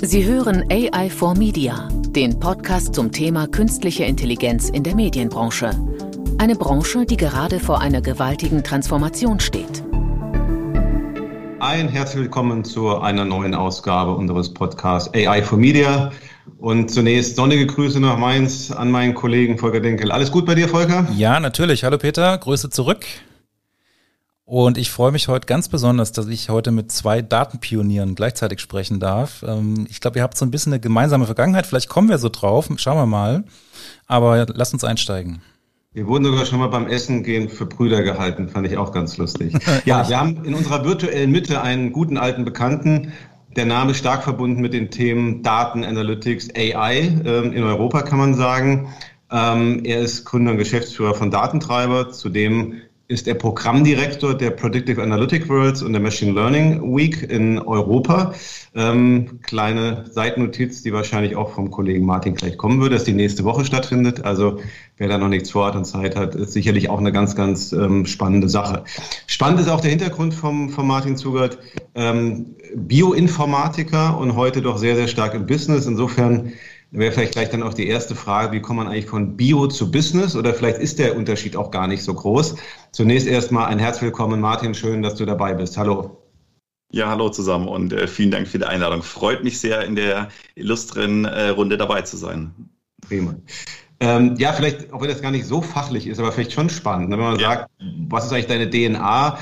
Sie hören AI for Media, den Podcast zum Thema künstliche Intelligenz in der Medienbranche. Eine Branche, die gerade vor einer gewaltigen Transformation steht. Ein herzlich willkommen zu einer neuen Ausgabe unseres Podcasts AI for Media. Und zunächst sonnige Grüße nach Mainz an meinen Kollegen Volker Denkel. Alles gut bei dir, Volker? Ja, natürlich. Hallo Peter, Grüße zurück. Und ich freue mich heute ganz besonders, dass ich heute mit zwei Datenpionieren gleichzeitig sprechen darf. Ähm, ich glaube, ihr habt so ein bisschen eine gemeinsame Vergangenheit. Vielleicht kommen wir so drauf. Schauen wir mal. Aber lasst uns einsteigen. Wir wurden sogar schon mal beim Essen gehen für Brüder gehalten. Fand ich auch ganz lustig. ja, wir haben in unserer virtuellen Mitte einen guten alten Bekannten. Der Name stark verbunden mit den Themen Daten, Analytics, AI ähm, in Europa kann man sagen. Ähm, er ist Gründer und Geschäftsführer von Datentreiber, zudem ist er Programmdirektor der Predictive Analytic Worlds und der Machine Learning Week in Europa. Ähm, kleine Seitennotiz, die wahrscheinlich auch vom Kollegen Martin gleich kommen würde, dass die nächste Woche stattfindet. Also wer da noch nichts vorhat und Zeit hat, ist sicherlich auch eine ganz, ganz ähm, spannende Sache. Spannend ist auch der Hintergrund vom, von Martin Zugert. Ähm, Bioinformatiker und heute doch sehr, sehr stark im Business. Insofern wäre vielleicht gleich dann auch die erste Frage, wie kommt man eigentlich von Bio zu Business oder vielleicht ist der Unterschied auch gar nicht so groß. Zunächst erstmal ein Herz willkommen, Martin, schön, dass du dabei bist. Hallo. Ja, hallo zusammen und äh, vielen Dank für die Einladung. Freut mich sehr, in der illustren äh, Runde dabei zu sein. Prima. Ähm, ja, vielleicht, auch wenn das gar nicht so fachlich ist, aber vielleicht schon spannend, ne? wenn man ja. sagt, was ist eigentlich deine DNA?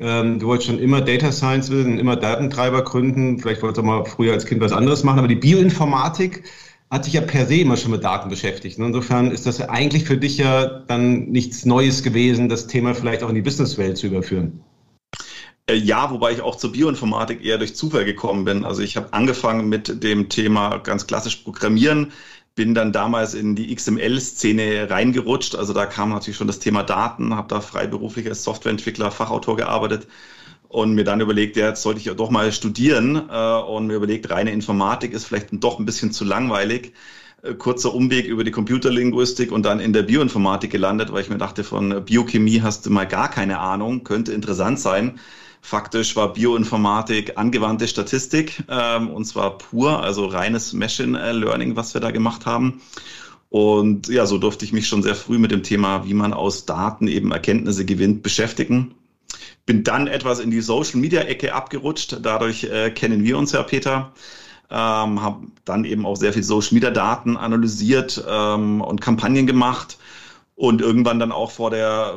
Ähm, du wolltest schon immer Data Science wissen, immer Datentreiber gründen. Vielleicht wolltest du mal früher als Kind was anderes machen, aber die Bioinformatik, hat sich ja per se immer schon mit Daten beschäftigt. Insofern ist das eigentlich für dich ja dann nichts Neues gewesen, das Thema vielleicht auch in die Businesswelt zu überführen. Äh, ja, wobei ich auch zur Bioinformatik eher durch Zufall gekommen bin. Also ich habe angefangen mit dem Thema ganz klassisch Programmieren, bin dann damals in die XML-Szene reingerutscht. Also da kam natürlich schon das Thema Daten, habe da freiberuflich als Softwareentwickler, Fachautor gearbeitet und mir dann überlegt, ja, jetzt sollte ich ja doch mal studieren äh, und mir überlegt, reine Informatik ist vielleicht doch ein bisschen zu langweilig. Äh, kurzer Umweg über die Computerlinguistik und dann in der Bioinformatik gelandet, weil ich mir dachte, von Biochemie hast du mal gar keine Ahnung, könnte interessant sein. Faktisch war Bioinformatik angewandte Statistik ähm, und zwar pur, also reines Machine Learning, was wir da gemacht haben. Und ja, so durfte ich mich schon sehr früh mit dem Thema, wie man aus Daten eben Erkenntnisse gewinnt, beschäftigen bin dann etwas in die Social Media Ecke abgerutscht. Dadurch äh, kennen wir uns ja, Peter. Ähm, habe dann eben auch sehr viel Social Media Daten analysiert ähm, und Kampagnen gemacht und irgendwann dann auch vor der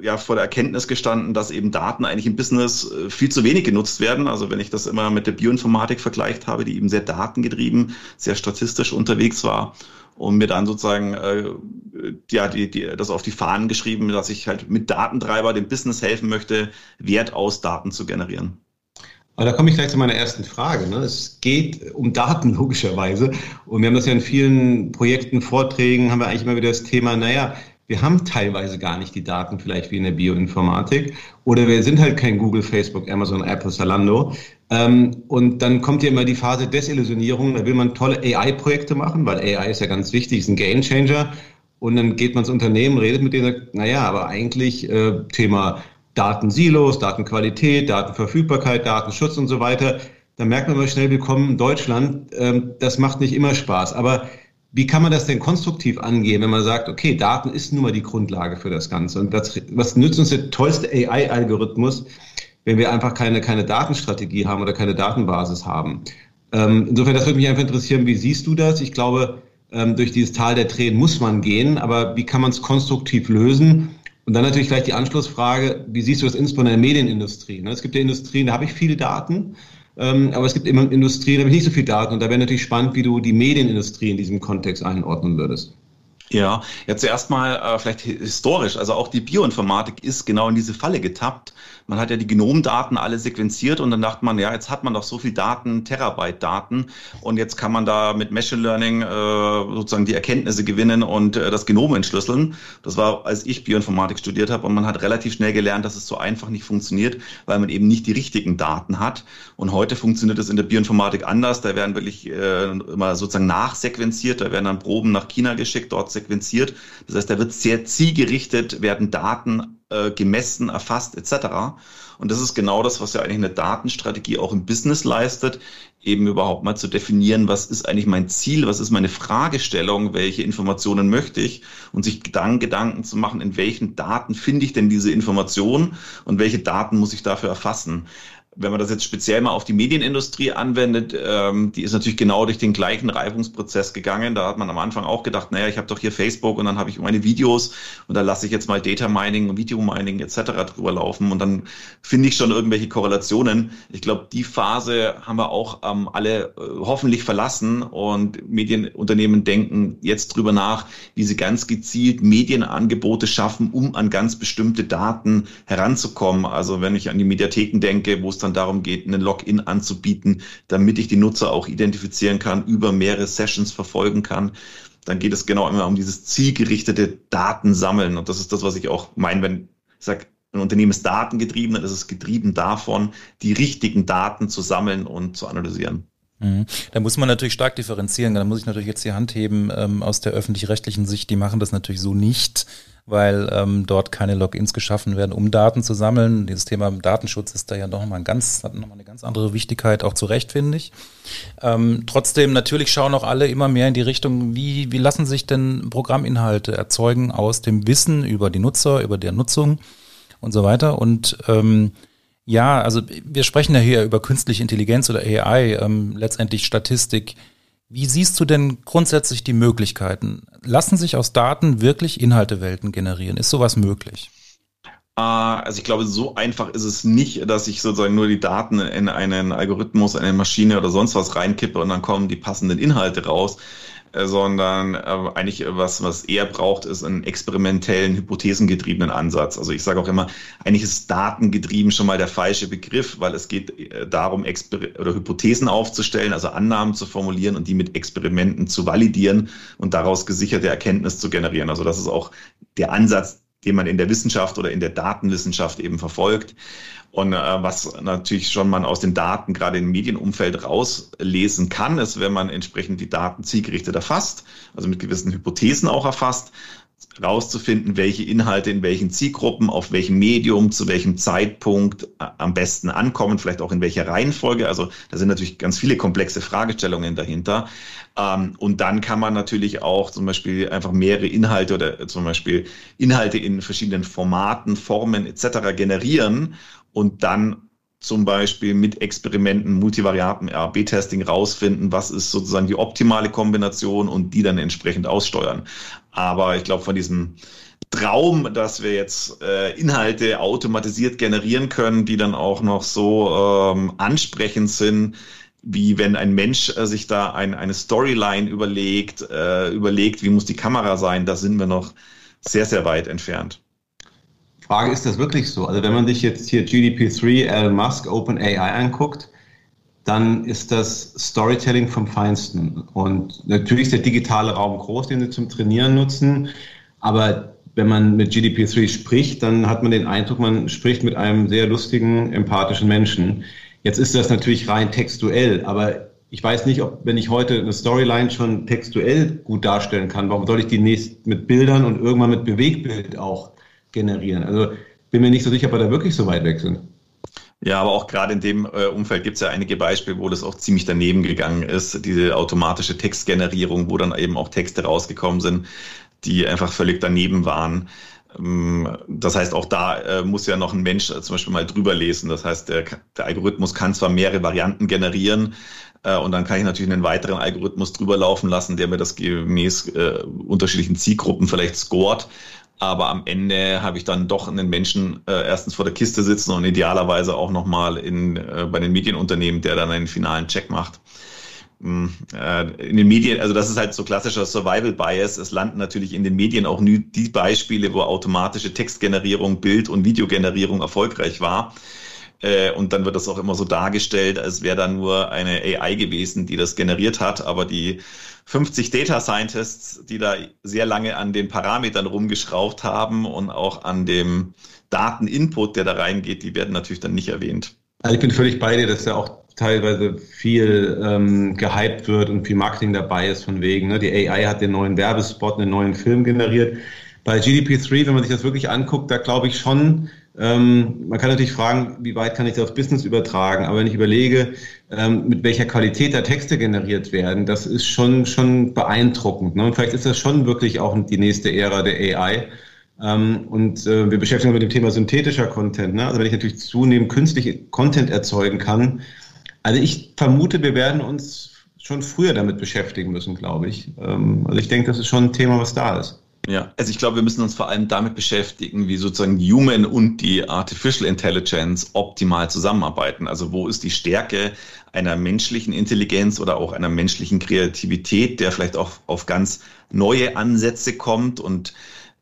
äh, ja vor der Erkenntnis gestanden, dass eben Daten eigentlich im Business äh, viel zu wenig genutzt werden. Also wenn ich das immer mit der Bioinformatik vergleicht habe, die eben sehr datengetrieben, sehr statistisch unterwegs war und mir dann sozusagen äh, ja, die, die, das auf die Fahnen geschrieben, dass ich halt mit Datentreiber dem Business helfen möchte, Wert aus Daten zu generieren. Aber da komme ich gleich zu meiner ersten Frage. Ne? Es geht um Daten logischerweise. Und wir haben das ja in vielen Projekten, Vorträgen, haben wir eigentlich immer wieder das Thema, naja, wir haben teilweise gar nicht die Daten vielleicht wie in der Bioinformatik oder wir sind halt kein Google, Facebook, Amazon, Apple, Zalando. Ähm, und dann kommt ja immer die Phase Desillusionierung, da will man tolle AI-Projekte machen, weil AI ist ja ganz wichtig, ist ein Gamechanger. Und dann geht man ins Unternehmen, redet mit denen, sagt, naja, aber eigentlich äh, Thema Datensilos, Datenqualität, Datenverfügbarkeit, Datenschutz und so weiter. Da merkt man immer schnell, willkommen in Deutschland. Ähm, das macht nicht immer Spaß. Aber wie kann man das denn konstruktiv angehen, wenn man sagt, okay, Daten ist nun mal die Grundlage für das Ganze. Und was, was nützt uns der tollste AI-Algorithmus, wenn wir einfach keine, keine Datenstrategie haben oder keine Datenbasis haben? Ähm, insofern, das würde mich einfach interessieren, wie siehst du das? Ich glaube, ähm, durch dieses Tal der Tränen muss man gehen, aber wie kann man es konstruktiv lösen? Und dann natürlich gleich die Anschlussfrage, wie siehst du das insbesondere in der Medienindustrie? Ne? Es gibt ja Industrien, da habe ich viele Daten, ähm, aber es gibt immer Industrien, da habe ich nicht so viel Daten. Und da wäre natürlich spannend, wie du die Medienindustrie in diesem Kontext einordnen würdest. Ja, ja zuerst mal äh, vielleicht historisch. Also auch die Bioinformatik ist genau in diese Falle getappt. Man hat ja die Genomdaten alle sequenziert und dann dachte man, ja, jetzt hat man doch so viel Daten, Terabyte Daten und jetzt kann man da mit Machine Learning äh, sozusagen die Erkenntnisse gewinnen und äh, das Genom entschlüsseln. Das war, als ich Bioinformatik studiert habe und man hat relativ schnell gelernt, dass es so einfach nicht funktioniert, weil man eben nicht die richtigen Daten hat. Und heute funktioniert es in der Bioinformatik anders. Da werden wirklich äh, immer sozusagen nachsequenziert, da werden dann Proben nach China geschickt, dort sequenziert. Das heißt, da wird sehr zielgerichtet, werden Daten äh, gemessen, erfasst etc. Und das ist genau das, was ja eigentlich eine Datenstrategie auch im Business leistet, eben überhaupt mal zu definieren, was ist eigentlich mein Ziel, was ist meine Fragestellung, welche Informationen möchte ich und sich dann Gedanken zu machen, in welchen Daten finde ich denn diese Information und welche Daten muss ich dafür erfassen wenn man das jetzt speziell mal auf die Medienindustrie anwendet, ähm, die ist natürlich genau durch den gleichen Reifungsprozess gegangen. Da hat man am Anfang auch gedacht, naja, ich habe doch hier Facebook und dann habe ich meine Videos und da lasse ich jetzt mal Data Mining und Video Mining etc. drüber laufen und dann finde ich schon irgendwelche Korrelationen. Ich glaube, die Phase haben wir auch ähm, alle äh, hoffentlich verlassen und Medienunternehmen denken jetzt drüber nach, wie sie ganz gezielt Medienangebote schaffen, um an ganz bestimmte Daten heranzukommen. Also wenn ich an die Mediatheken denke, wo es dann dann darum geht, einen Login anzubieten, damit ich die Nutzer auch identifizieren kann, über mehrere Sessions verfolgen kann. Dann geht es genau immer um dieses zielgerichtete Datensammeln. Und das ist das, was ich auch meine, wenn ich sage, ein Unternehmen ist datengetrieben, dann ist es getrieben davon, die richtigen Daten zu sammeln und zu analysieren. Mhm. Da muss man natürlich stark differenzieren. Da muss ich natürlich jetzt die Hand heben ähm, aus der öffentlich-rechtlichen Sicht. Die machen das natürlich so nicht weil ähm, dort keine Logins geschaffen werden, um Daten zu sammeln. Dieses Thema Datenschutz ist da ja noch mal ein ganz, hat nochmal eine ganz andere Wichtigkeit, auch zu Recht, finde ich. Ähm, trotzdem, natürlich schauen auch alle immer mehr in die Richtung, wie, wie lassen sich denn Programminhalte erzeugen aus dem Wissen über die Nutzer, über der Nutzung und so weiter. Und ähm, ja, also wir sprechen ja hier über künstliche Intelligenz oder AI, ähm, letztendlich Statistik. Wie siehst du denn grundsätzlich die Möglichkeiten? Lassen sich aus Daten wirklich Inhaltewelten generieren? Ist sowas möglich? Ah, also ich glaube, so einfach ist es nicht, dass ich sozusagen nur die Daten in einen Algorithmus, eine Maschine oder sonst was reinkippe und dann kommen die passenden Inhalte raus. Äh, sondern äh, eigentlich was, was eher braucht, ist einen experimentellen, hypothesengetriebenen Ansatz. Also ich sage auch immer, eigentlich ist datengetrieben schon mal der falsche Begriff, weil es geht äh, darum, Exper oder Hypothesen aufzustellen, also Annahmen zu formulieren und die mit Experimenten zu validieren und daraus gesicherte Erkenntnis zu generieren. Also das ist auch der Ansatz, den man in der Wissenschaft oder in der Datenwissenschaft eben verfolgt. Und äh, was natürlich schon man aus den Daten gerade im Medienumfeld rauslesen kann, ist, wenn man entsprechend die Daten zielgerichtet erfasst, also mit gewissen Hypothesen auch erfasst, rauszufinden, welche Inhalte in welchen Zielgruppen, auf welchem Medium, zu welchem Zeitpunkt äh, am besten ankommen, vielleicht auch in welcher Reihenfolge. Also da sind natürlich ganz viele komplexe Fragestellungen dahinter. Ähm, und dann kann man natürlich auch zum Beispiel einfach mehrere Inhalte oder zum Beispiel Inhalte in verschiedenen Formaten, Formen etc. generieren und dann zum Beispiel mit Experimenten, Multivariaten, RB-Testing rausfinden, was ist sozusagen die optimale Kombination und die dann entsprechend aussteuern. Aber ich glaube, von diesem Traum, dass wir jetzt äh, Inhalte automatisiert generieren können, die dann auch noch so ähm, ansprechend sind, wie wenn ein Mensch äh, sich da ein, eine Storyline überlegt, äh, überlegt, wie muss die Kamera sein, da sind wir noch sehr, sehr weit entfernt. Frage, ist das wirklich so? Also wenn man sich jetzt hier GDP3, Elon Musk, OpenAI anguckt, dann ist das Storytelling vom Feinsten. Und natürlich ist der digitale Raum groß, den sie zum Trainieren nutzen. Aber wenn man mit GDP3 spricht, dann hat man den Eindruck, man spricht mit einem sehr lustigen, empathischen Menschen. Jetzt ist das natürlich rein textuell, aber ich weiß nicht, ob, wenn ich heute eine Storyline schon textuell gut darstellen kann, warum soll ich die nächst mit Bildern und irgendwann mit Bewegbild auch generieren. Also bin mir nicht so sicher, ob wir da wirklich so weit weg sind. Ja, aber auch gerade in dem äh, Umfeld gibt es ja einige Beispiele, wo das auch ziemlich daneben gegangen ist. Diese automatische Textgenerierung, wo dann eben auch Texte rausgekommen sind, die einfach völlig daneben waren. Ähm, das heißt, auch da äh, muss ja noch ein Mensch äh, zum Beispiel mal drüber lesen. Das heißt, der, der Algorithmus kann zwar mehrere Varianten generieren, äh, und dann kann ich natürlich einen weiteren Algorithmus drüber laufen lassen, der mir das gemäß äh, unterschiedlichen Zielgruppen vielleicht scoret. Aber am Ende habe ich dann doch einen Menschen äh, erstens vor der Kiste sitzen und idealerweise auch nochmal in, äh, bei den Medienunternehmen, der dann einen finalen Check macht. Hm, äh, in den Medien, also das ist halt so klassischer Survival Bias. Es landen natürlich in den Medien auch nie die Beispiele, wo automatische Textgenerierung, Bild- und Videogenerierung erfolgreich war. Äh, und dann wird das auch immer so dargestellt, als wäre da nur eine AI gewesen, die das generiert hat. Aber die 50 Data Scientists, die da sehr lange an den Parametern rumgeschraubt haben und auch an dem Dateninput, der da reingeht, die werden natürlich dann nicht erwähnt. Also ich bin völlig bei dir, dass ja auch teilweise viel ähm, gehypt wird und viel Marketing dabei ist von wegen. Ne? Die AI hat den neuen Werbespot, einen neuen Film generiert Bei GDP3, wenn man sich das wirklich anguckt, da glaube ich schon, ähm, man kann natürlich fragen, wie weit kann ich das aufs Business übertragen, aber wenn ich überlege, ähm, mit welcher Qualität da Texte generiert werden, das ist schon, schon beeindruckend. Ne? Und vielleicht ist das schon wirklich auch die nächste Ära der AI. Ähm, und äh, wir beschäftigen uns mit dem Thema synthetischer Content. Ne? Also wenn ich natürlich zunehmend künstlich Content erzeugen kann. Also ich vermute, wir werden uns schon früher damit beschäftigen müssen, glaube ich. Ähm, also ich denke, das ist schon ein Thema, was da ist. Ja, also ich glaube, wir müssen uns vor allem damit beschäftigen, wie sozusagen Human und die Artificial Intelligence optimal zusammenarbeiten. Also wo ist die Stärke einer menschlichen Intelligenz oder auch einer menschlichen Kreativität, der vielleicht auch auf ganz neue Ansätze kommt? Und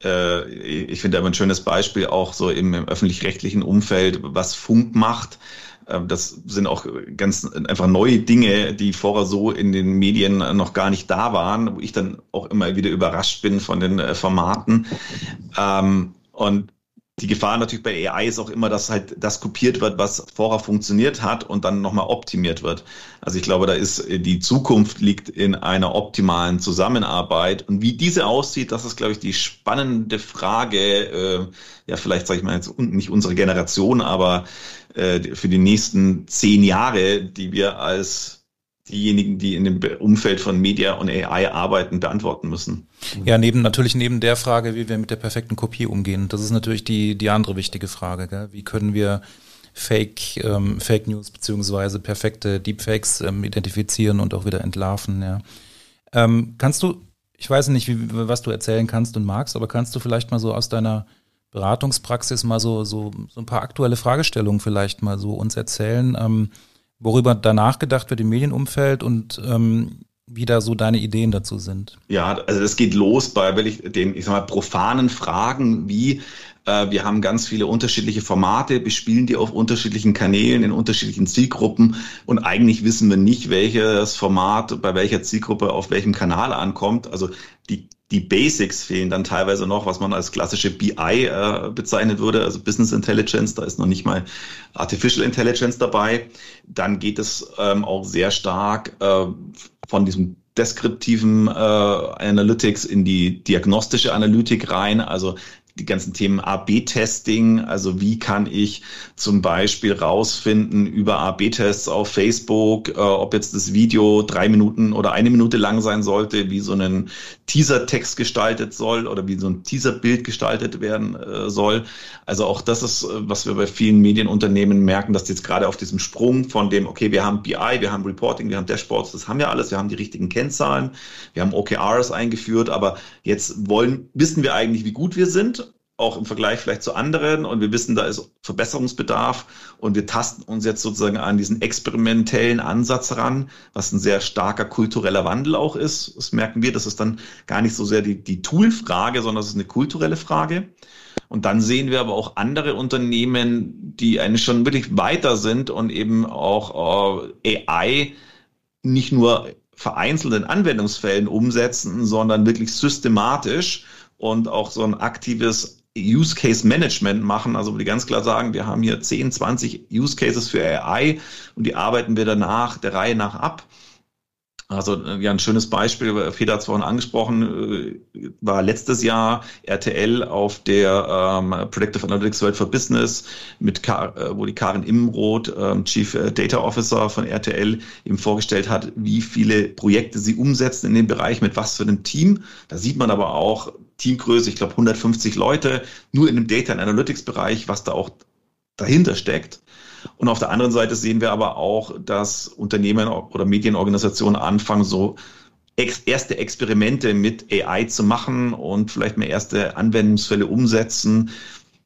äh, ich finde aber ein schönes Beispiel auch so im, im öffentlich-rechtlichen Umfeld, was Funk macht das sind auch ganz einfach neue Dinge, die vorher so in den Medien noch gar nicht da waren, wo ich dann auch immer wieder überrascht bin von den äh, Formaten. Ähm, und die Gefahr natürlich bei AI ist auch immer, dass halt das kopiert wird, was vorher funktioniert hat und dann nochmal optimiert wird. Also ich glaube, da ist äh, die Zukunft liegt in einer optimalen Zusammenarbeit. Und wie diese aussieht, das ist, glaube ich, die spannende Frage. Äh, ja, vielleicht sage ich mal jetzt nicht unsere Generation, aber äh, für die nächsten zehn Jahre, die wir als diejenigen, die in dem Umfeld von Media und AI arbeiten, beantworten müssen. Ja, neben natürlich neben der Frage, wie wir mit der perfekten Kopie umgehen. Das ist natürlich die die andere wichtige Frage. Gell? Wie können wir Fake ähm, Fake News beziehungsweise perfekte Deepfakes ähm, identifizieren und auch wieder entlarven? Ja. Ähm, kannst du, ich weiß nicht, wie, was du erzählen kannst und magst, aber kannst du vielleicht mal so aus deiner Beratungspraxis mal so so, so ein paar aktuelle Fragestellungen vielleicht mal so uns erzählen? Ähm, worüber da nachgedacht wird im Medienumfeld und ähm, wie da so deine Ideen dazu sind. Ja, also das geht los bei wirklich den, ich sag mal, profanen Fragen wie wir haben ganz viele unterschiedliche Formate, bespielen die auf unterschiedlichen Kanälen, in unterschiedlichen Zielgruppen und eigentlich wissen wir nicht, welches Format bei welcher Zielgruppe auf welchem Kanal ankommt. Also die die Basics fehlen dann teilweise noch, was man als klassische BI äh, bezeichnen würde, also Business Intelligence, da ist noch nicht mal Artificial Intelligence dabei. Dann geht es ähm, auch sehr stark äh, von diesem deskriptiven äh, Analytics in die diagnostische Analytik rein. Also die ganzen Themen A-B-Testing, also wie kann ich zum Beispiel rausfinden über A-B-Tests auf Facebook, äh, ob jetzt das Video drei Minuten oder eine Minute lang sein sollte, wie so ein Teaser-Text gestaltet soll oder wie so ein Teaser-Bild gestaltet werden äh, soll. Also auch das ist, äh, was wir bei vielen Medienunternehmen merken, dass jetzt gerade auf diesem Sprung von dem, okay, wir haben BI, wir haben Reporting, wir haben Dashboards, das haben wir alles, wir haben die richtigen Kennzahlen, wir haben OKRs eingeführt, aber jetzt wollen, wissen wir eigentlich, wie gut wir sind auch im Vergleich vielleicht zu anderen und wir wissen, da ist Verbesserungsbedarf und wir tasten uns jetzt sozusagen an diesen experimentellen Ansatz ran, was ein sehr starker kultureller Wandel auch ist. Das merken wir, das ist dann gar nicht so sehr die, die Tool-Frage, sondern es ist eine kulturelle Frage. Und dann sehen wir aber auch andere Unternehmen, die eigentlich schon wirklich weiter sind und eben auch äh, AI nicht nur vereinzelt in Anwendungsfällen umsetzen, sondern wirklich systematisch und auch so ein aktives Use Case Management machen, also wo die ganz klar sagen, wir haben hier 10, 20 Use Cases für AI und die arbeiten wir danach der Reihe nach ab. Also ja, ein schönes Beispiel, Peter hat es vorhin angesprochen, äh, war letztes Jahr RTL auf der ähm, Predictive Analytics World for Business, mit Kar äh, wo die Karin Imroth, ähm, Chief äh, Data Officer von RTL, eben vorgestellt hat, wie viele Projekte sie umsetzen in dem Bereich, mit was für einem Team. Da sieht man aber auch Teamgröße, ich glaube 150 Leute, nur in dem Data Analytics Bereich, was da auch dahinter steckt. Und auf der anderen Seite sehen wir aber auch, dass Unternehmen oder Medienorganisationen anfangen, so ex erste Experimente mit AI zu machen und vielleicht mal erste Anwendungsfälle umsetzen,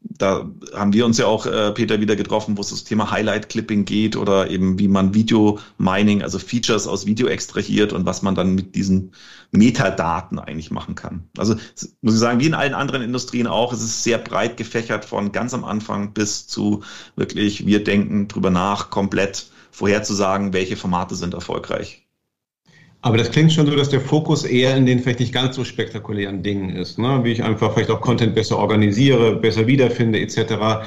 da haben wir uns ja auch, äh, Peter, wieder getroffen, wo es das Thema Highlight-Clipping geht oder eben wie man Video-Mining, also Features aus Video extrahiert und was man dann mit diesen Metadaten eigentlich machen kann. Also muss ich sagen, wie in allen anderen Industrien auch, es ist sehr breit gefächert von ganz am Anfang bis zu wirklich, wir denken drüber nach, komplett vorherzusagen, welche Formate sind erfolgreich. Aber das klingt schon so, dass der Fokus eher in den vielleicht nicht ganz so spektakulären Dingen ist, ne? wie ich einfach vielleicht auch Content besser organisiere, besser wiederfinde etc.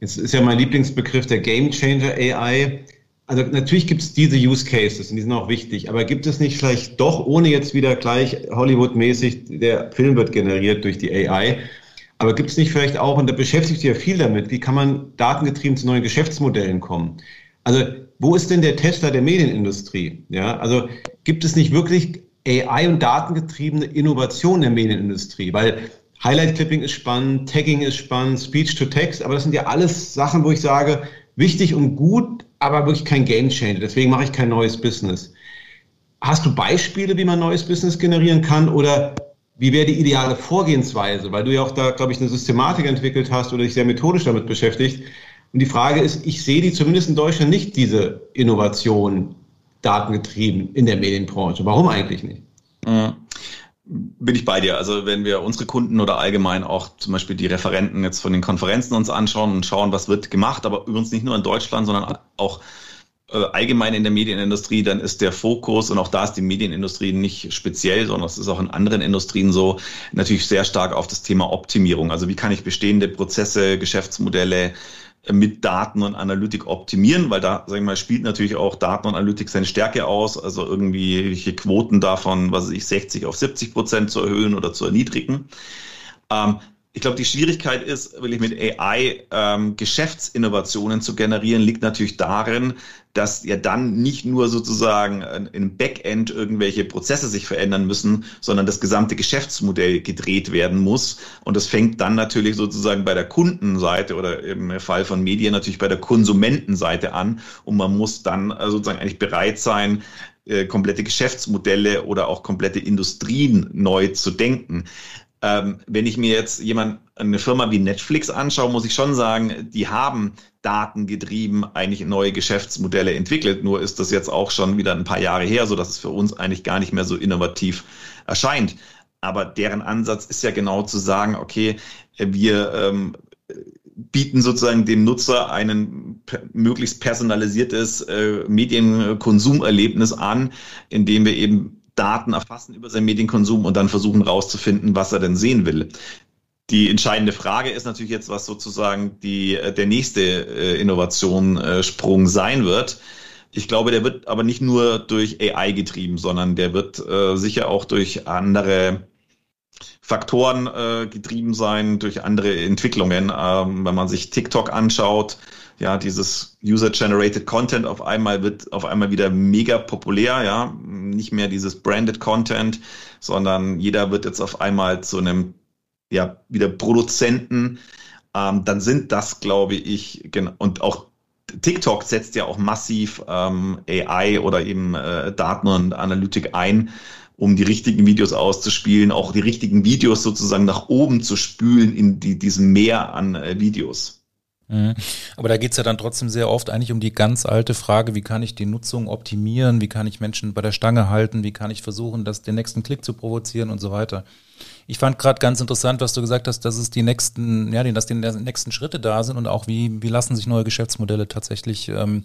Jetzt ist ja mein Lieblingsbegriff der Game Changer AI. also natürlich gibt es diese Use Cases und die sind auch wichtig, aber gibt es nicht vielleicht doch, ohne jetzt wieder gleich Hollywood-mäßig, der Film wird generiert durch die AI, aber gibt es nicht vielleicht auch, und da beschäftigt sich ja viel damit, wie kann man datengetrieben zu neuen Geschäftsmodellen kommen? Also wo ist denn der Tesla der Medienindustrie? Ja, also gibt es nicht wirklich AI und datengetriebene Innovation der Medienindustrie? Weil Highlight Clipping ist spannend, Tagging ist spannend, Speech to Text, aber das sind ja alles Sachen, wo ich sage, wichtig und gut, aber wirklich kein Game Changer. Deswegen mache ich kein neues Business. Hast du Beispiele, wie man neues Business generieren kann oder wie wäre die ideale Vorgehensweise? Weil du ja auch da, glaube ich, eine Systematik entwickelt hast oder dich sehr methodisch damit beschäftigt. Und die Frage ist, ich sehe die zumindest in Deutschland nicht, diese Innovation datengetrieben in der Medienbranche. Warum eigentlich nicht? Mhm bin ich bei dir. Also wenn wir unsere Kunden oder allgemein auch zum Beispiel die Referenten jetzt von den Konferenzen uns anschauen und schauen, was wird gemacht, aber übrigens nicht nur in Deutschland, sondern auch äh, allgemein in der Medienindustrie, dann ist der Fokus und auch da ist die Medienindustrie nicht speziell, sondern es ist auch in anderen Industrien so, natürlich sehr stark auf das Thema Optimierung. Also wie kann ich bestehende Prozesse, Geschäftsmodelle mit Daten und Analytik optimieren, weil da, sagen wir mal, spielt natürlich auch Daten und Analytik seine Stärke aus, also irgendwie Quoten davon, was weiß ich, 60 auf 70 Prozent zu erhöhen oder zu erniedrigen. Ähm, ich glaube, die Schwierigkeit ist, wirklich mit AI ähm, Geschäftsinnovationen zu generieren, liegt natürlich darin, dass ja dann nicht nur sozusagen im Backend irgendwelche Prozesse sich verändern müssen, sondern das gesamte Geschäftsmodell gedreht werden muss. Und das fängt dann natürlich sozusagen bei der Kundenseite oder im Fall von Medien natürlich bei der Konsumentenseite an. Und man muss dann äh, sozusagen eigentlich bereit sein, äh, komplette Geschäftsmodelle oder auch komplette Industrien neu zu denken. Ähm, wenn ich mir jetzt jemand, eine Firma wie Netflix anschaue, muss ich schon sagen, die haben datengetrieben eigentlich neue Geschäftsmodelle entwickelt. Nur ist das jetzt auch schon wieder ein paar Jahre her, so dass es für uns eigentlich gar nicht mehr so innovativ erscheint. Aber deren Ansatz ist ja genau zu sagen, okay, wir ähm, bieten sozusagen dem Nutzer ein möglichst personalisiertes äh, Medienkonsumerlebnis an, indem wir eben Daten erfassen über seinen Medienkonsum und dann versuchen rauszufinden, was er denn sehen will. Die entscheidende Frage ist natürlich jetzt, was sozusagen die, äh, der nächste äh, Innovationssprung äh, sein wird. Ich glaube, der wird aber nicht nur durch AI getrieben, sondern der wird sicher auch durch andere Faktoren getrieben sein, durch andere Entwicklungen. Ähm, wenn man sich TikTok anschaut, ja, dieses User-Generated Content auf einmal wird auf einmal wieder mega populär, ja, nicht mehr dieses Branded Content, sondern jeder wird jetzt auf einmal zu einem, ja, wieder Produzenten. Ähm, dann sind das, glaube ich, genau, und auch TikTok setzt ja auch massiv ähm, AI oder eben äh, Daten und Analytik ein, um die richtigen Videos auszuspielen, auch die richtigen Videos sozusagen nach oben zu spülen in die, diesem Meer an äh, Videos. Mhm. Aber da geht's ja dann trotzdem sehr oft eigentlich um die ganz alte Frage, wie kann ich die Nutzung optimieren, wie kann ich Menschen bei der Stange halten, wie kann ich versuchen, das, den nächsten Klick zu provozieren und so weiter. Ich fand gerade ganz interessant, was du gesagt hast, dass es die nächsten, ja, dass die nächsten Schritte da sind und auch wie, wie lassen sich neue Geschäftsmodelle tatsächlich ähm,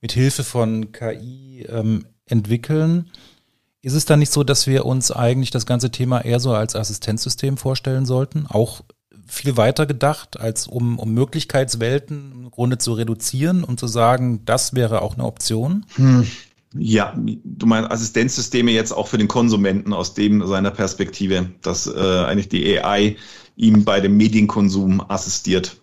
mit Hilfe von KI ähm, entwickeln. Ist es dann nicht so, dass wir uns eigentlich das ganze Thema eher so als Assistenzsystem vorstellen sollten, auch viel weiter gedacht, als um, um Möglichkeitswelten im Grunde zu reduzieren und zu sagen, das wäre auch eine Option? Hm. Ja, du meinst Assistenzsysteme jetzt auch für den Konsumenten aus dem seiner Perspektive, dass äh, eigentlich die AI ihm bei dem Medienkonsum assistiert.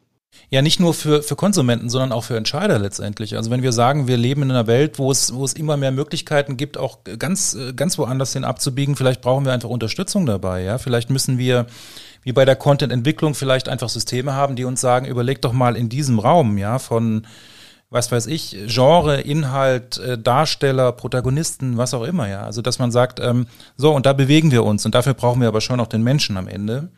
Ja, nicht nur für, für Konsumenten, sondern auch für Entscheider letztendlich. Also wenn wir sagen, wir leben in einer Welt, wo es, wo es immer mehr Möglichkeiten gibt, auch ganz, ganz woanders hin abzubiegen, vielleicht brauchen wir einfach Unterstützung dabei, ja. Vielleicht müssen wir wie bei der Content-Entwicklung vielleicht einfach Systeme haben, die uns sagen, überleg doch mal in diesem Raum, ja, von was weiß ich, Genre, Inhalt, äh, Darsteller, Protagonisten, was auch immer, ja. Also dass man sagt, ähm, so, und da bewegen wir uns und dafür brauchen wir aber schon auch den Menschen am Ende,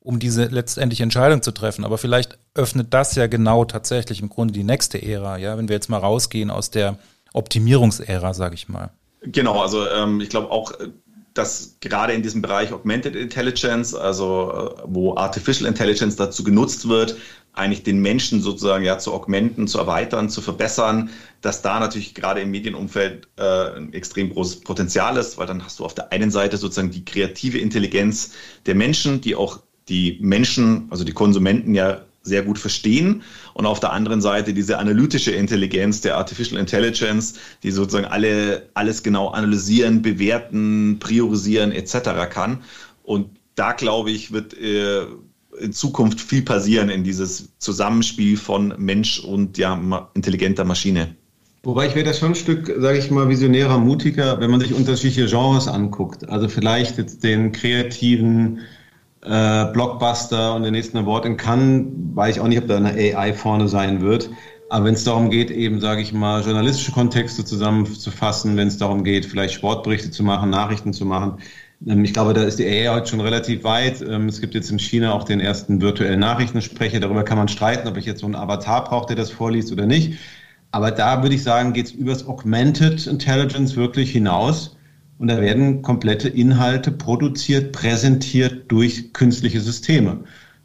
um diese letztendliche Entscheidung zu treffen. Aber vielleicht öffnet das ja genau tatsächlich im Grunde die nächste Ära, ja, wenn wir jetzt mal rausgehen aus der Optimierungsära, sage ich mal. Genau, also ähm, ich glaube auch äh, dass gerade in diesem Bereich Augmented Intelligence, also äh, wo Artificial Intelligence dazu genutzt wird, eigentlich den Menschen sozusagen ja zu augmenten, zu erweitern, zu verbessern, dass da natürlich gerade im Medienumfeld äh, ein extrem großes Potenzial ist, weil dann hast du auf der einen Seite sozusagen die kreative Intelligenz der Menschen, die auch die Menschen, also die Konsumenten ja sehr gut verstehen und auf der anderen Seite diese analytische Intelligenz der Artificial Intelligence, die sozusagen alle alles genau analysieren, bewerten, priorisieren etc. kann. Und da glaube ich wird äh, in Zukunft viel passieren in dieses Zusammenspiel von Mensch und ja intelligenter Maschine. Wobei ich wäre das schon ein Stück, sage ich mal, visionärer, mutiger, wenn man sich unterschiedliche Genres anguckt. Also vielleicht jetzt den kreativen äh, Blockbuster und den nächsten Award in Cannes, weiß ich auch nicht, ob da eine AI vorne sein wird. Aber wenn es darum geht, eben, sage ich mal, journalistische Kontexte zusammenzufassen, wenn es darum geht, vielleicht Sportberichte zu machen, Nachrichten zu machen, ähm, ich glaube, da ist die AI heute schon relativ weit. Ähm, es gibt jetzt in China auch den ersten virtuellen Nachrichtensprecher. Darüber kann man streiten, ob ich jetzt so einen Avatar brauche, der das vorliest oder nicht. Aber da würde ich sagen, geht es übers Augmented Intelligence wirklich hinaus. Und da werden komplette Inhalte produziert, präsentiert durch künstliche Systeme.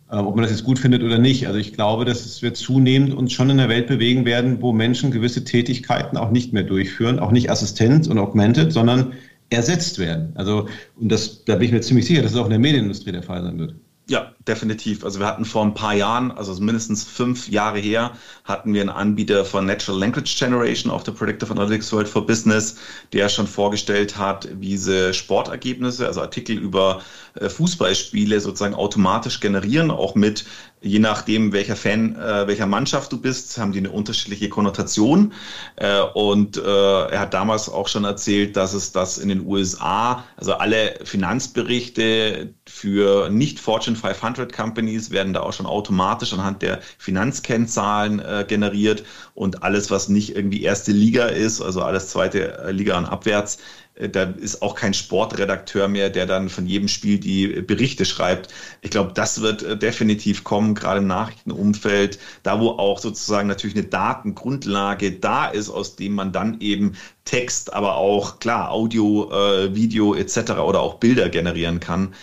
Äh, ob man das jetzt gut findet oder nicht. Also ich glaube, dass es wird zunehmend uns schon in der Welt bewegen werden, wo Menschen gewisse Tätigkeiten auch nicht mehr durchführen, auch nicht Assistent und Augmented, sondern ersetzt werden. Also, und das, da bin ich mir ziemlich sicher, dass es auch in der Medienindustrie der Fall sein wird. Ja, definitiv. Also wir hatten vor ein paar Jahren, also mindestens fünf Jahre her, hatten wir einen Anbieter von Natural Language Generation auf der Predictive Analytics World for Business, der schon vorgestellt hat, wie diese Sportergebnisse, also Artikel über äh, Fußballspiele sozusagen automatisch generieren, auch mit je nachdem, welcher Fan, äh, welcher Mannschaft du bist, haben die eine unterschiedliche Konnotation. Äh, und äh, er hat damals auch schon erzählt, dass es das in den USA, also alle Finanzberichte für nicht Fortune 500 Companies werden da auch schon automatisch anhand der Finanzkennzahlen äh, generiert und alles, was nicht irgendwie erste Liga ist, also alles zweite äh, Liga und abwärts, äh, da ist auch kein Sportredakteur mehr, der dann von jedem Spiel die Berichte schreibt. Ich glaube, das wird äh, definitiv kommen, gerade im Nachrichtenumfeld, da wo auch sozusagen natürlich eine Datengrundlage da ist, aus dem man dann eben Text, aber auch klar Audio, äh, Video etc. oder auch Bilder generieren kann.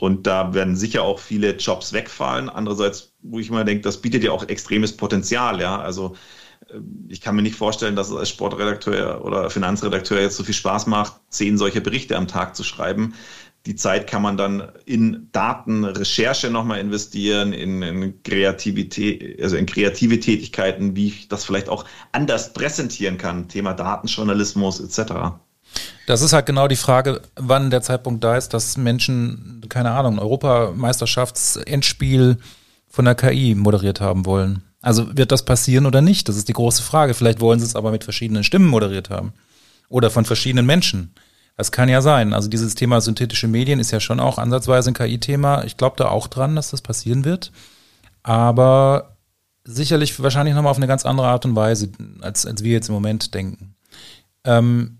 Und da werden sicher auch viele Jobs wegfallen. Andererseits, wo ich mal denke, das bietet ja auch extremes Potenzial. Ja, also ich kann mir nicht vorstellen, dass es als Sportredakteur oder Finanzredakteur jetzt so viel Spaß macht, zehn solche Berichte am Tag zu schreiben. Die Zeit kann man dann in Datenrecherche nochmal investieren, in, in Kreativität, also in kreative Tätigkeiten, wie ich das vielleicht auch anders präsentieren kann. Thema Datenjournalismus etc. Das ist halt genau die Frage, wann der Zeitpunkt da ist, dass Menschen, keine Ahnung, Europameisterschaftsendspiel von der KI moderiert haben wollen. Also wird das passieren oder nicht? Das ist die große Frage. Vielleicht wollen sie es aber mit verschiedenen Stimmen moderiert haben. Oder von verschiedenen Menschen. Das kann ja sein. Also dieses Thema synthetische Medien ist ja schon auch ansatzweise ein KI-Thema. Ich glaube da auch dran, dass das passieren wird. Aber sicherlich wahrscheinlich nochmal auf eine ganz andere Art und Weise, als, als wir jetzt im Moment denken. Ähm,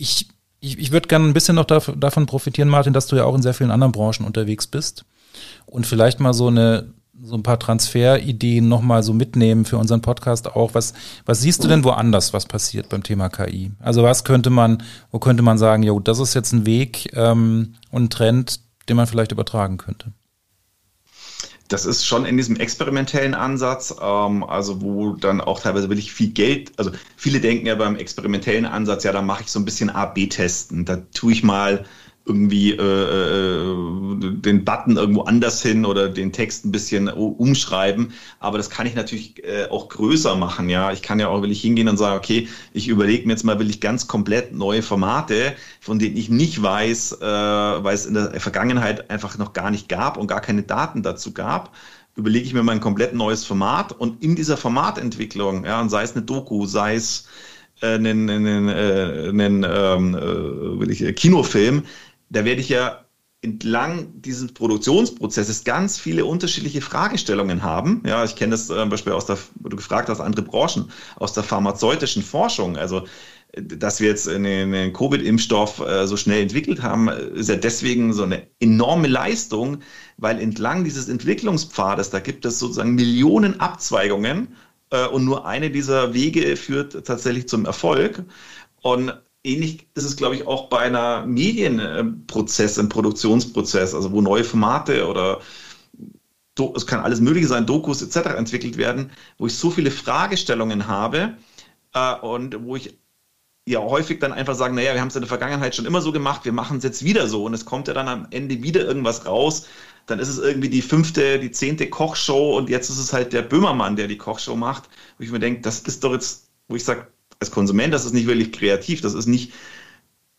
ich ich, ich würde gerne ein bisschen noch davon profitieren, Martin, dass du ja auch in sehr vielen anderen Branchen unterwegs bist und vielleicht mal so eine so ein paar Transferideen nochmal so mitnehmen für unseren Podcast auch. Was, was siehst du denn woanders, was passiert beim Thema KI? Also was könnte man, wo könnte man sagen, jo, das ist jetzt ein Weg ähm, und ein Trend, den man vielleicht übertragen könnte? Das ist schon in diesem experimentellen Ansatz, ähm, also wo dann auch teilweise wirklich viel Geld, also viele denken ja beim experimentellen Ansatz, ja, da mache ich so ein bisschen A-B-Testen. Da tue ich mal irgendwie äh, äh, den Button irgendwo anders hin oder den Text ein bisschen umschreiben. Aber das kann ich natürlich äh, auch größer machen. Ja, ich kann ja auch will ich hingehen und sagen, okay, ich überlege mir jetzt mal, will ich ganz komplett neue Formate, von denen ich nicht weiß, äh, weil es in der Vergangenheit einfach noch gar nicht gab und gar keine Daten dazu gab überlege ich mir mal ein komplett neues Format und in dieser Formatentwicklung, ja, und sei es eine Doku, sei es äh, einen, einen, äh, einen ähm, äh, Kinofilm, da werde ich ja entlang dieses Produktionsprozesses ganz viele unterschiedliche Fragestellungen haben. Ja, ich kenne das äh, zum Beispiel aus der, du gefragt hast, andere Branchen, aus der pharmazeutischen Forschung. Also, dass wir jetzt einen Covid-Impfstoff äh, so schnell entwickelt haben, ist ja deswegen so eine enorme Leistung, weil entlang dieses Entwicklungspfades, da gibt es sozusagen Millionen Abzweigungen äh, und nur eine dieser Wege führt tatsächlich zum Erfolg. Und ähnlich ist es, glaube ich, auch bei einer Medienprozess, einem Produktionsprozess, also wo neue Formate oder es kann alles Mögliche sein, Dokus etc. entwickelt werden, wo ich so viele Fragestellungen habe äh, und wo ich ja häufig dann einfach sagen, naja, wir haben es in der Vergangenheit schon immer so gemacht, wir machen es jetzt wieder so und es kommt ja dann am Ende wieder irgendwas raus, dann ist es irgendwie die fünfte, die zehnte Kochshow und jetzt ist es halt der Böhmermann, der die Kochshow macht, wo ich mir denke, das ist doch jetzt, wo ich sage, als Konsument, das ist nicht wirklich kreativ, das ist nicht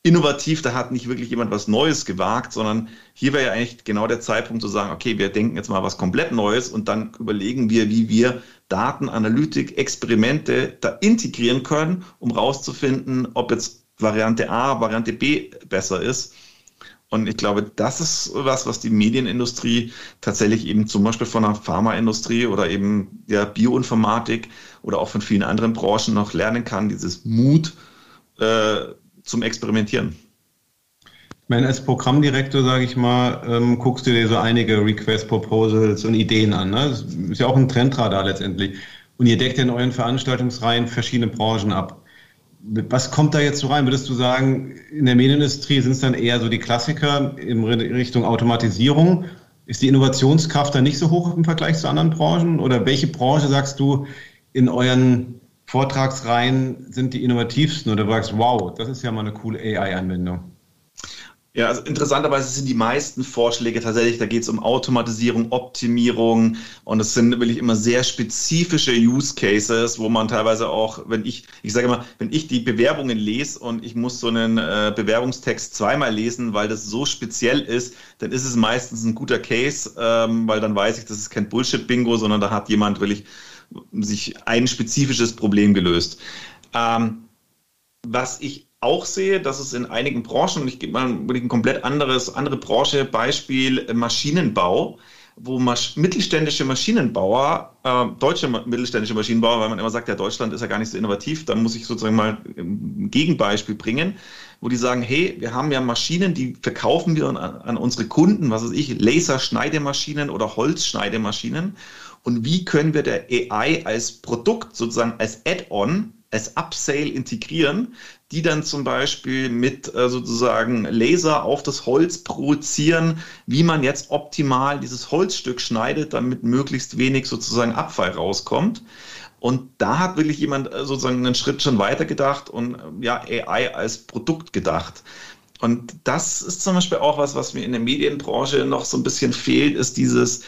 innovativ, da hat nicht wirklich jemand was Neues gewagt, sondern hier wäre ja eigentlich genau der Zeitpunkt zu sagen, okay, wir denken jetzt mal was komplett Neues und dann überlegen wir, wie wir Daten, Analytik, Experimente da integrieren können, um rauszufinden, ob jetzt Variante A, Variante B besser ist. Und ich glaube, das ist was, was die Medienindustrie tatsächlich eben zum Beispiel von der Pharmaindustrie oder eben der Bioinformatik oder auch von vielen anderen Branchen noch lernen kann, dieses Mut äh, zum Experimentieren. Ich meine, als Programmdirektor, sage ich mal, ähm, guckst du dir so einige Request Proposals und Ideen an. Ne? Das ist ja auch ein Trendradar letztendlich. Und ihr deckt in euren Veranstaltungsreihen verschiedene Branchen ab. Was kommt da jetzt so rein? Würdest du sagen, in der Medienindustrie sind es dann eher so die Klassiker in Richtung Automatisierung? Ist die Innovationskraft da nicht so hoch im Vergleich zu anderen Branchen? Oder welche Branche sagst du in euren Vortragsreihen sind die innovativsten? Oder du sagst, wow, das ist ja mal eine coole AI-Anwendung? Ja, also interessanterweise sind die meisten Vorschläge tatsächlich, da geht es um Automatisierung, Optimierung und es sind wirklich immer sehr spezifische Use Cases, wo man teilweise auch, wenn ich, ich sage immer, wenn ich die Bewerbungen lese und ich muss so einen äh, Bewerbungstext zweimal lesen, weil das so speziell ist, dann ist es meistens ein guter Case, ähm, weil dann weiß ich, das ist kein Bullshit-Bingo, sondern da hat jemand wirklich sich ein spezifisches Problem gelöst. Ähm, was ich auch sehe, dass es in einigen Branchen, und ich gebe mal ein komplett anderes, andere Branche, Beispiel äh, Maschinenbau, wo Masch mittelständische Maschinenbauer, äh, deutsche mittelständische Maschinenbauer, weil man immer sagt, ja, Deutschland ist ja gar nicht so innovativ, dann muss ich sozusagen mal ein Gegenbeispiel bringen, wo die sagen, hey, wir haben ja Maschinen, die verkaufen wir an, an unsere Kunden, was weiß ich, Laserschneidemaschinen oder Holzschneidemaschinen. Und wie können wir der AI als Produkt sozusagen als Add-on als Upsale integrieren, die dann zum Beispiel mit äh, sozusagen Laser auf das Holz projizieren, wie man jetzt optimal dieses Holzstück schneidet, damit möglichst wenig sozusagen Abfall rauskommt. Und da hat wirklich jemand äh, sozusagen einen Schritt schon weiter gedacht und äh, ja, AI als Produkt gedacht. Und das ist zum Beispiel auch was, was mir in der Medienbranche noch so ein bisschen fehlt, ist dieses,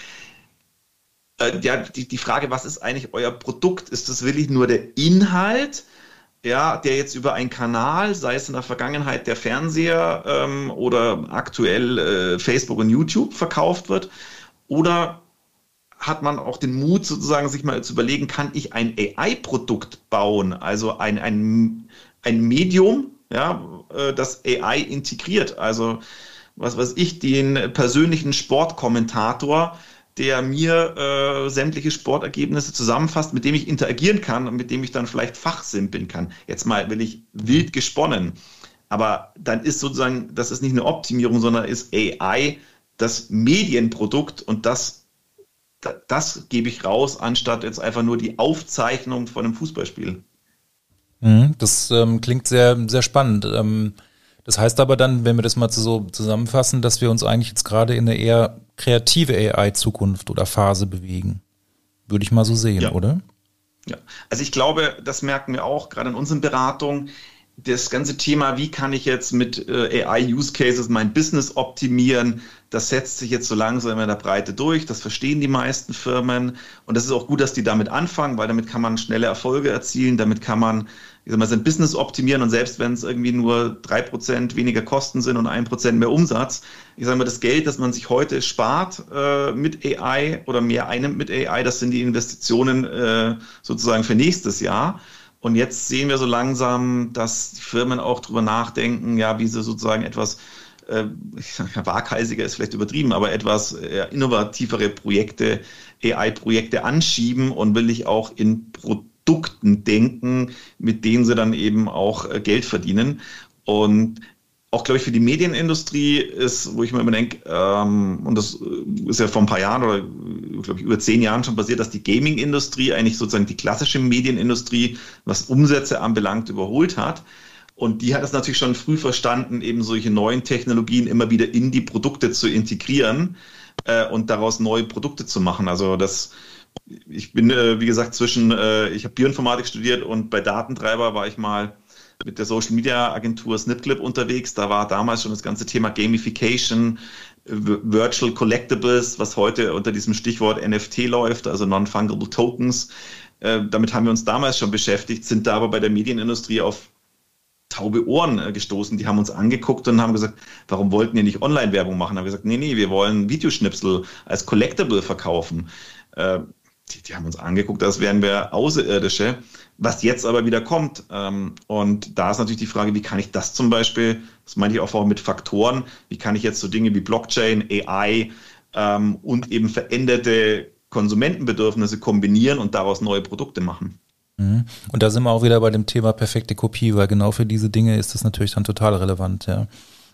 äh, ja, die, die Frage, was ist eigentlich euer Produkt? Ist das wirklich nur der Inhalt? Ja, der jetzt über einen Kanal, sei es in der Vergangenheit der Fernseher ähm, oder aktuell äh, Facebook und YouTube verkauft wird, oder hat man auch den Mut, sozusagen sich mal zu überlegen, kann ich ein AI-Produkt bauen, also ein, ein, ein Medium, ja, äh, das AI integriert, also was weiß ich, den persönlichen Sportkommentator, der mir äh, sämtliche Sportergebnisse zusammenfasst, mit dem ich interagieren kann und mit dem ich dann vielleicht fachsimpeln kann. Jetzt mal will ich wild gesponnen. Aber dann ist sozusagen, das ist nicht eine Optimierung, sondern ist AI das Medienprodukt und das, das, das gebe ich raus, anstatt jetzt einfach nur die Aufzeichnung von einem Fußballspiel. Mhm, das ähm, klingt sehr, sehr spannend. Ähm, das heißt aber dann, wenn wir das mal so zusammenfassen, dass wir uns eigentlich jetzt gerade in eine eher kreative AI-Zukunft oder Phase bewegen. Würde ich mal so sehen, ja. oder? Ja, also ich glaube, das merken wir auch gerade in unseren Beratungen. Das ganze Thema, wie kann ich jetzt mit äh, AI-Use-Cases mein Business optimieren, das setzt sich jetzt so langsam in der Breite durch. Das verstehen die meisten Firmen. Und das ist auch gut, dass die damit anfangen, weil damit kann man schnelle Erfolge erzielen. Damit kann man ich sag mal, sein Business optimieren und selbst wenn es irgendwie nur drei Prozent weniger Kosten sind und ein Prozent mehr Umsatz, ich sage mal, das Geld, das man sich heute spart äh, mit AI oder mehr einnimmt mit AI, das sind die Investitionen äh, sozusagen für nächstes Jahr. Und jetzt sehen wir so langsam, dass die Firmen auch drüber nachdenken, ja, wie sie sozusagen etwas äh, sag, waghalsiger ist vielleicht übertrieben, aber etwas äh, innovativere Projekte, AI-Projekte anschieben und will ich auch in Produkte Produkten denken, mit denen sie dann eben auch äh, Geld verdienen. Und auch, glaube ich, für die Medienindustrie ist, wo ich mir immer denke, ähm, und das äh, ist ja vor ein paar Jahren oder, glaube ich, über zehn Jahren schon passiert, dass die Gaming-Industrie eigentlich sozusagen die klassische Medienindustrie, was Umsätze anbelangt, überholt hat. Und die hat es natürlich schon früh verstanden, eben solche neuen Technologien immer wieder in die Produkte zu integrieren äh, und daraus neue Produkte zu machen. Also das ich bin, äh, wie gesagt, zwischen, äh, ich habe Bioinformatik studiert und bei Datentreiber war ich mal mit der Social Media Agentur Snipclip unterwegs. Da war damals schon das ganze Thema Gamification, Virtual Collectibles, was heute unter diesem Stichwort NFT läuft, also Non-Fungible Tokens. Äh, damit haben wir uns damals schon beschäftigt, sind da aber bei der Medienindustrie auf taube Ohren äh, gestoßen. Die haben uns angeguckt und haben gesagt, warum wollten ihr nicht Online-Werbung machen? Haben gesagt, nee, nee, wir wollen Videoschnipsel als Collectible verkaufen. Äh, die, die, haben uns angeguckt, als wären wir Außerirdische, was jetzt aber wieder kommt. Ähm, und da ist natürlich die Frage, wie kann ich das zum Beispiel, das meine ich auch mit Faktoren, wie kann ich jetzt so Dinge wie Blockchain, AI ähm, und eben veränderte Konsumentenbedürfnisse kombinieren und daraus neue Produkte machen. Mhm. Und da sind wir auch wieder bei dem Thema perfekte Kopie, weil genau für diese Dinge ist das natürlich dann total relevant, ja.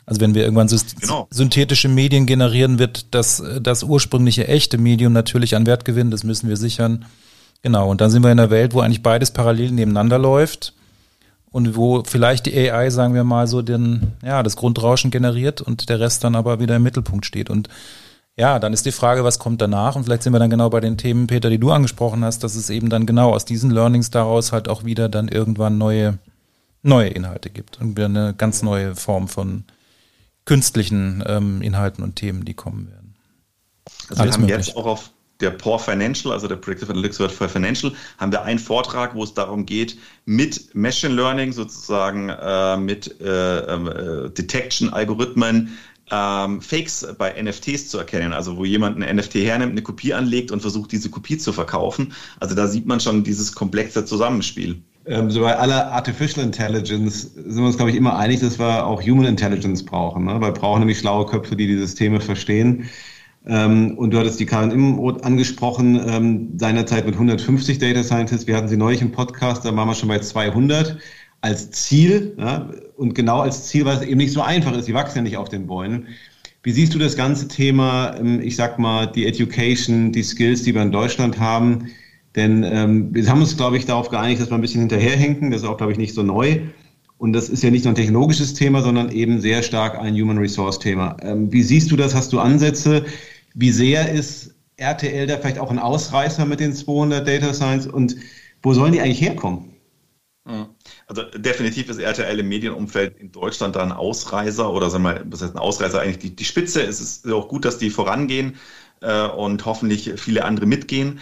Also wenn wir irgendwann genau. synthetische Medien generieren, wird das, das ursprüngliche echte Medium natürlich an Wert gewinnen, das müssen wir sichern. Genau, und dann sind wir in einer Welt, wo eigentlich beides parallel nebeneinander läuft und wo vielleicht die AI, sagen wir mal, so den, ja, das Grundrauschen generiert und der Rest dann aber wieder im Mittelpunkt steht. Und ja, dann ist die Frage, was kommt danach? Und vielleicht sind wir dann genau bei den Themen, Peter, die du angesprochen hast, dass es eben dann genau aus diesen Learnings daraus halt auch wieder dann irgendwann neue, neue Inhalte gibt und wieder eine ganz neue Form von künstlichen ähm, Inhalten und Themen, die kommen werden. Also Alles wir haben möglich. jetzt auch auf der Poor Financial, also der Predictive Analytics Word for Financial, haben wir einen Vortrag, wo es darum geht, mit Machine Learning sozusagen, äh, mit äh, ähm, äh, Detection-Algorithmen ähm, Fakes bei NFTs zu erkennen, also wo jemand ein NFT hernimmt, eine Kopie anlegt und versucht, diese Kopie zu verkaufen. Also da sieht man schon dieses komplexe Zusammenspiel ähm, so bei aller Artificial Intelligence sind wir uns, glaube ich, immer einig, dass wir auch Human Intelligence brauchen. Ne? Wir brauchen nämlich schlaue Köpfe, die die Systeme verstehen. Ähm, und du hattest die Karin Imroth angesprochen, ähm, seinerzeit mit 150 Data Scientists. Wir hatten sie neulich im Podcast, da waren wir schon bei 200 als Ziel. Ja? Und genau als Ziel, weil es eben nicht so einfach ist. Die wachsen ja nicht auf den Bäumen. Wie siehst du das ganze Thema, ähm, ich sag mal, die Education, die Skills, die wir in Deutschland haben? Denn ähm, wir haben uns, glaube ich, darauf geeinigt, dass wir ein bisschen hinterherhinken. Das ist auch, glaube ich, nicht so neu. Und das ist ja nicht nur ein technologisches Thema, sondern eben sehr stark ein Human Resource Thema. Ähm, wie siehst du das? Hast du Ansätze? Wie sehr ist RTL da vielleicht auch ein Ausreißer mit den 200 Data Science? Und wo sollen die eigentlich herkommen? Also definitiv ist RTL im Medienumfeld in Deutschland da ein Ausreißer oder sagen wir mal, was heißt ein Ausreißer eigentlich die, die Spitze. Es ist auch gut, dass die vorangehen äh, und hoffentlich viele andere mitgehen.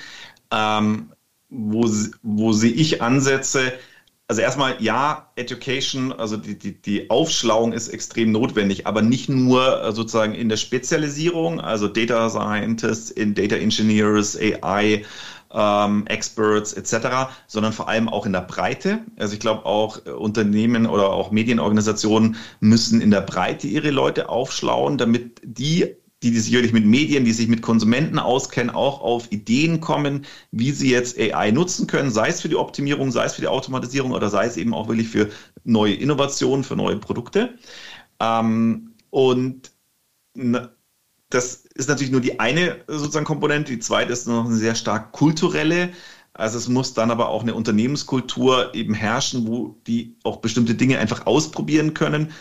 Ähm, wo, wo sehe ich Ansätze? Also erstmal, ja, Education, also die, die, die Aufschlauung ist extrem notwendig, aber nicht nur äh, sozusagen in der Spezialisierung, also Data Scientists, in Data Engineers, AI, ähm, Experts etc., sondern vor allem auch in der Breite. Also ich glaube auch äh, Unternehmen oder auch Medienorganisationen müssen in der Breite ihre Leute aufschlauen, damit die die, die sich mit Medien, die sich mit Konsumenten auskennen, auch auf Ideen kommen, wie sie jetzt AI nutzen können, sei es für die Optimierung, sei es für die Automatisierung oder sei es eben auch wirklich für neue Innovationen, für neue Produkte. Ähm, und das ist natürlich nur die eine sozusagen Komponente. Die zweite ist noch eine sehr stark kulturelle. Also es muss dann aber auch eine Unternehmenskultur eben herrschen, wo die auch bestimmte Dinge einfach ausprobieren können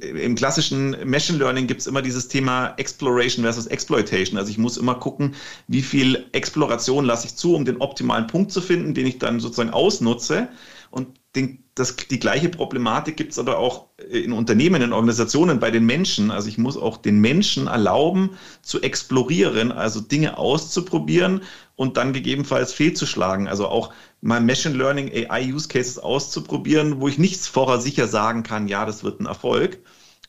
im klassischen Machine Learning gibt es immer dieses Thema Exploration versus Exploitation. Also ich muss immer gucken, wie viel Exploration lasse ich zu, um den optimalen Punkt zu finden, den ich dann sozusagen ausnutze. Und den, das, die gleiche Problematik gibt es aber auch in Unternehmen, in Organisationen, bei den Menschen. Also ich muss auch den Menschen erlauben zu explorieren, also Dinge auszuprobieren und dann gegebenenfalls fehlzuschlagen. Also auch mal Machine Learning AI Use Cases auszuprobieren, wo ich nichts vorher sicher sagen kann, ja, das wird ein Erfolg.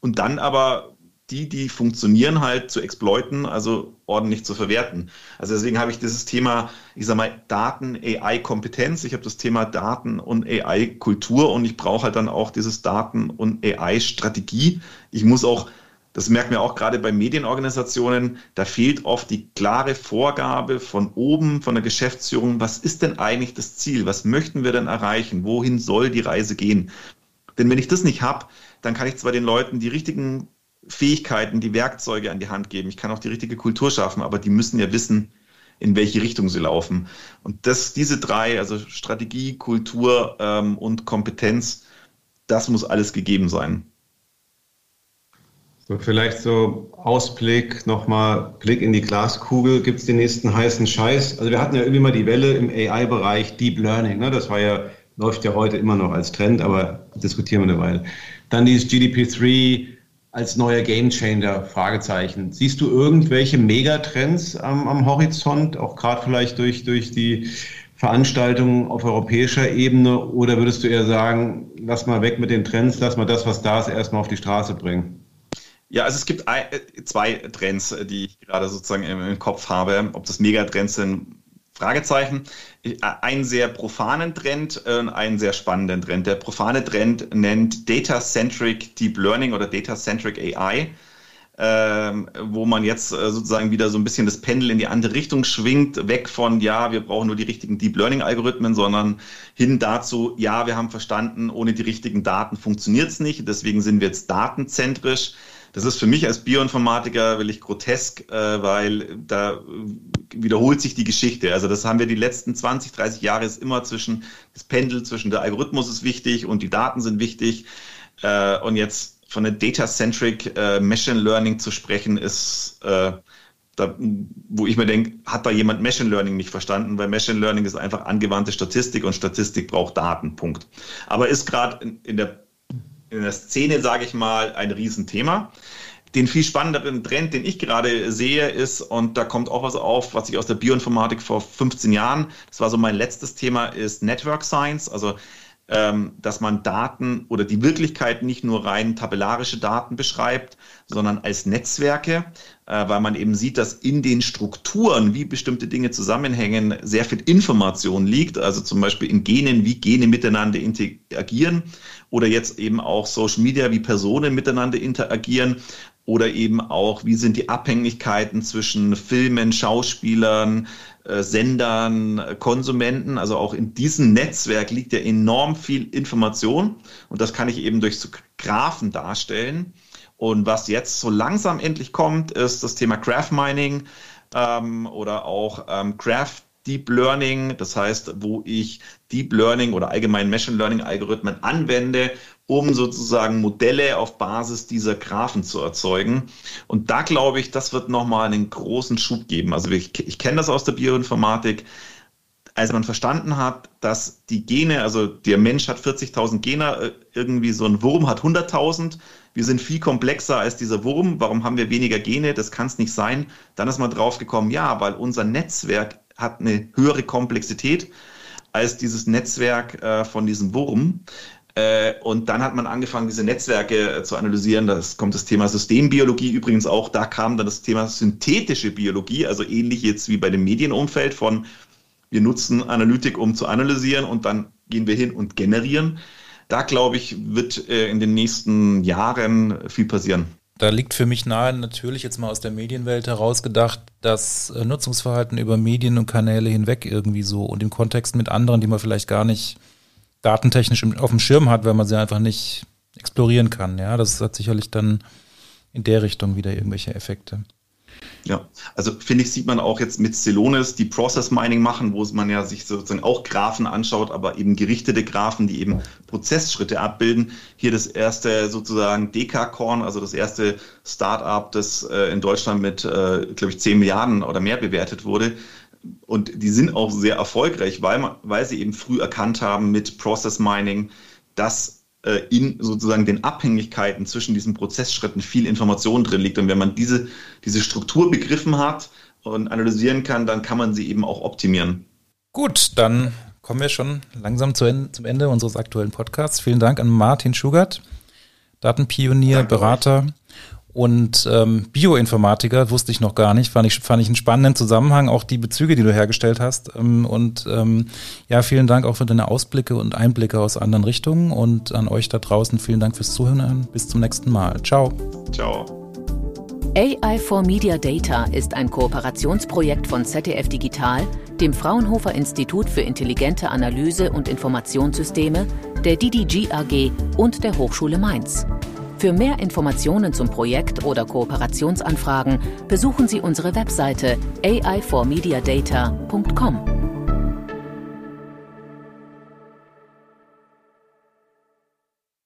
Und dann aber die, die funktionieren, halt zu exploiten, also ordentlich zu verwerten. Also deswegen habe ich dieses Thema, ich sage mal, Daten, AI-Kompetenz, ich habe das Thema Daten und AI-Kultur und ich brauche halt dann auch dieses Daten- und AI-Strategie. Ich muss auch das merken wir auch gerade bei Medienorganisationen, da fehlt oft die klare Vorgabe von oben, von der Geschäftsführung, was ist denn eigentlich das Ziel, was möchten wir denn erreichen, wohin soll die Reise gehen. Denn wenn ich das nicht habe, dann kann ich zwar den Leuten die richtigen Fähigkeiten, die Werkzeuge an die Hand geben, ich kann auch die richtige Kultur schaffen, aber die müssen ja wissen, in welche Richtung sie laufen. Und das, diese drei, also Strategie, Kultur ähm, und Kompetenz, das muss alles gegeben sein. Vielleicht so Ausblick, nochmal Blick in die Glaskugel. Gibt es den nächsten heißen Scheiß? Also wir hatten ja irgendwie mal die Welle im AI-Bereich Deep Learning. Ne? Das war ja, läuft ja heute immer noch als Trend, aber diskutieren wir eine Weile. Dann dieses GDP3, als neuer Gamechanger? Fragezeichen. Siehst du irgendwelche Megatrends am, am Horizont, auch gerade vielleicht durch, durch die Veranstaltungen auf europäischer Ebene? Oder würdest du eher sagen, lass mal weg mit den Trends, lass mal das, was da ist, erstmal auf die Straße bringen? Ja, also es gibt ein, äh, zwei Trends, äh, die ich gerade sozusagen im, Kopf habe. Ob das Megatrends sind, Fragezeichen. Äh, einen sehr profanen Trend und einen sehr spannenden Trend. Der profane Trend nennt Data-Centric Deep Learning oder Data-Centric AI ähm, wo man jetzt sozusagen wieder so ein bisschen das Pendel in die andere Richtung schwingt, weg von, ja, wir brauchen nur die richtigen Deep Learning-Algorithmen, sondern hin dazu, ja, wir haben verstanden, ohne die richtigen Daten funktioniert es nicht, deswegen sind wir jetzt datenzentrisch. Das ist für mich als Bioinformatiker wirklich grotesk, äh, weil da wiederholt sich die Geschichte. Also das haben wir die letzten 20, 30 Jahre ist immer zwischen das Pendel zwischen der Algorithmus ist wichtig und die Daten sind wichtig. Äh, und jetzt von der Data-Centric äh, Machine Learning zu sprechen, ist, äh, da, wo ich mir denke, hat da jemand Machine Learning nicht verstanden, weil Machine Learning ist einfach angewandte Statistik und Statistik braucht Daten, Punkt. Aber ist gerade in, in, der, in der Szene, sage ich mal, ein Riesenthema. Den viel spannenderen Trend, den ich gerade sehe, ist, und da kommt auch was auf, was ich aus der Bioinformatik vor 15 Jahren, das war so mein letztes Thema, ist Network Science. Also dass man Daten oder die Wirklichkeit nicht nur rein tabellarische Daten beschreibt, sondern als Netzwerke, äh, weil man eben sieht, dass in den Strukturen, wie bestimmte Dinge zusammenhängen, sehr viel Information liegt. Also zum Beispiel in Genen, wie Gene miteinander interagieren oder jetzt eben auch Social Media, wie Personen miteinander interagieren oder eben auch, wie sind die Abhängigkeiten zwischen Filmen, Schauspielern, Sendern, Konsumenten. Also auch in diesem Netzwerk liegt ja enorm viel Information und das kann ich eben durch so Graphen darstellen. Und was jetzt so langsam endlich kommt, ist das Thema Graph Mining ähm, oder auch ähm, Graph Deep Learning, das heißt, wo ich Deep Learning oder allgemein Machine Learning Algorithmen anwende, um sozusagen Modelle auf Basis dieser Graphen zu erzeugen. Und da glaube ich, das wird nochmal einen großen Schub geben. Also ich, ich kenne das aus der Bioinformatik. Als man verstanden hat, dass die Gene, also der Mensch hat 40.000 Gene, äh, irgendwie so ein Wurm hat 100.000. Wir sind viel komplexer als dieser Wurm. Warum haben wir weniger Gene? Das kann es nicht sein. Dann ist man drauf gekommen, ja, weil unser Netzwerk hat eine höhere Komplexität als dieses Netzwerk äh, von diesem Wurm. Äh, und dann hat man angefangen, diese Netzwerke äh, zu analysieren. Da kommt das Thema Systembiologie übrigens auch. Da kam dann das Thema synthetische Biologie, also ähnlich jetzt wie bei dem Medienumfeld von wir nutzen Analytik, um zu analysieren und dann gehen wir hin und generieren. Da glaube ich, wird äh, in den nächsten Jahren viel passieren. Da liegt für mich nahe, natürlich jetzt mal aus der Medienwelt herausgedacht, das Nutzungsverhalten über Medien und Kanäle hinweg irgendwie so und im Kontext mit anderen, die man vielleicht gar nicht datentechnisch auf dem Schirm hat, weil man sie einfach nicht explorieren kann. Ja, das hat sicherlich dann in der Richtung wieder irgendwelche Effekte. Ja, also finde ich, sieht man auch jetzt mit Celonis, die Process Mining machen, wo man ja sich sozusagen auch Graphen anschaut, aber eben gerichtete Graphen, die eben Prozessschritte abbilden. Hier das erste sozusagen Dekakorn, also das erste Startup, das äh, in Deutschland mit, äh, glaube ich, 10 Milliarden oder mehr bewertet wurde, und die sind auch sehr erfolgreich, weil, man, weil sie eben früh erkannt haben mit Process Mining, dass äh, in sozusagen den Abhängigkeiten zwischen diesen Prozessschritten viel Information drin liegt. Und wenn man diese, diese Struktur begriffen hat und analysieren kann, dann kann man sie eben auch optimieren. Gut, dann kommen wir schon langsam zu zum Ende unseres aktuellen Podcasts. Vielen Dank an Martin Schugert, Datenpionier, Danke Berater. Euch und ähm, Bioinformatiker wusste ich noch gar nicht, fand ich, fand ich einen spannenden Zusammenhang, auch die Bezüge, die du hergestellt hast. Ähm, und ähm, ja, vielen Dank auch für deine Ausblicke und Einblicke aus anderen Richtungen und an euch da draußen vielen Dank fürs Zuhören. Bis zum nächsten Mal. Ciao. Ciao. AI for Media Data ist ein Kooperationsprojekt von ZDF Digital, dem Fraunhofer Institut für intelligente Analyse und Informationssysteme, der DDG AG und der Hochschule Mainz. Für mehr Informationen zum Projekt oder Kooperationsanfragen besuchen Sie unsere Webseite ai4mediadata.com.